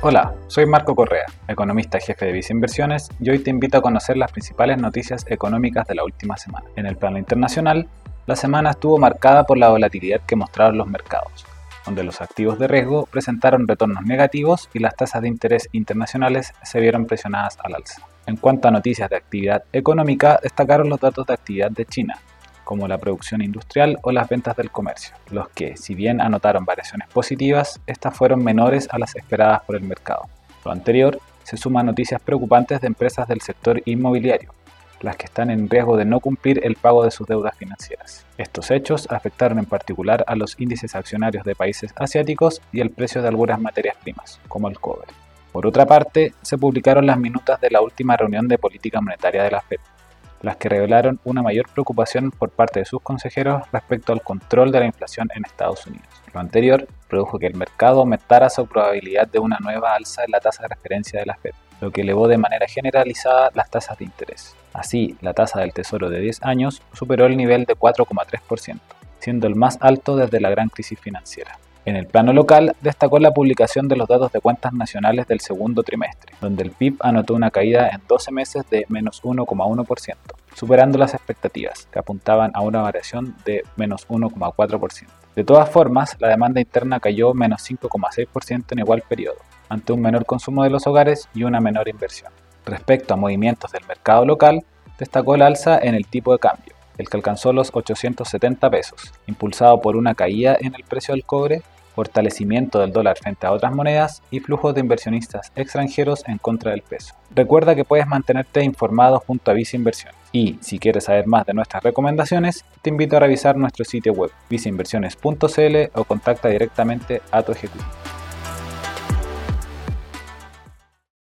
Hola, soy Marco Correa, economista jefe de Visa Inversiones, y hoy te invito a conocer las principales noticias económicas de la última semana. En el plano internacional, la semana estuvo marcada por la volatilidad que mostraron los mercados, donde los activos de riesgo presentaron retornos negativos y las tasas de interés internacionales se vieron presionadas al alza. En cuanto a noticias de actividad económica, destacaron los datos de actividad de China, como la producción industrial o las ventas del comercio, los que, si bien anotaron variaciones positivas, estas fueron menores a las esperadas por el mercado. Lo anterior se suma a noticias preocupantes de empresas del sector inmobiliario, las que están en riesgo de no cumplir el pago de sus deudas financieras. Estos hechos afectaron en particular a los índices accionarios de países asiáticos y el precio de algunas materias primas, como el cobre. Por otra parte, se publicaron las minutas de la última reunión de política monetaria de la Fed, las que revelaron una mayor preocupación por parte de sus consejeros respecto al control de la inflación en Estados Unidos. Lo anterior produjo que el mercado aumentara su probabilidad de una nueva alza en la tasa de referencia de la Fed, lo que elevó de manera generalizada las tasas de interés. Así, la tasa del Tesoro de 10 años superó el nivel de 4,3%, siendo el más alto desde la gran crisis financiera. En el plano local, destacó la publicación de los datos de cuentas nacionales del segundo trimestre, donde el PIB anotó una caída en 12 meses de menos 1,1%, superando las expectativas, que apuntaban a una variación de menos 1,4%. De todas formas, la demanda interna cayó menos 5,6% en igual periodo, ante un menor consumo de los hogares y una menor inversión. Respecto a movimientos del mercado local, destacó el alza en el tipo de cambio, el que alcanzó los 870 pesos, impulsado por una caída en el precio del cobre fortalecimiento del dólar frente a otras monedas y flujos de inversionistas extranjeros en contra del peso. Recuerda que puedes mantenerte informado junto a Visa Inversiones. Y si quieres saber más de nuestras recomendaciones, te invito a revisar nuestro sitio web visainversiones.cl o contacta directamente a tu ejecutivo.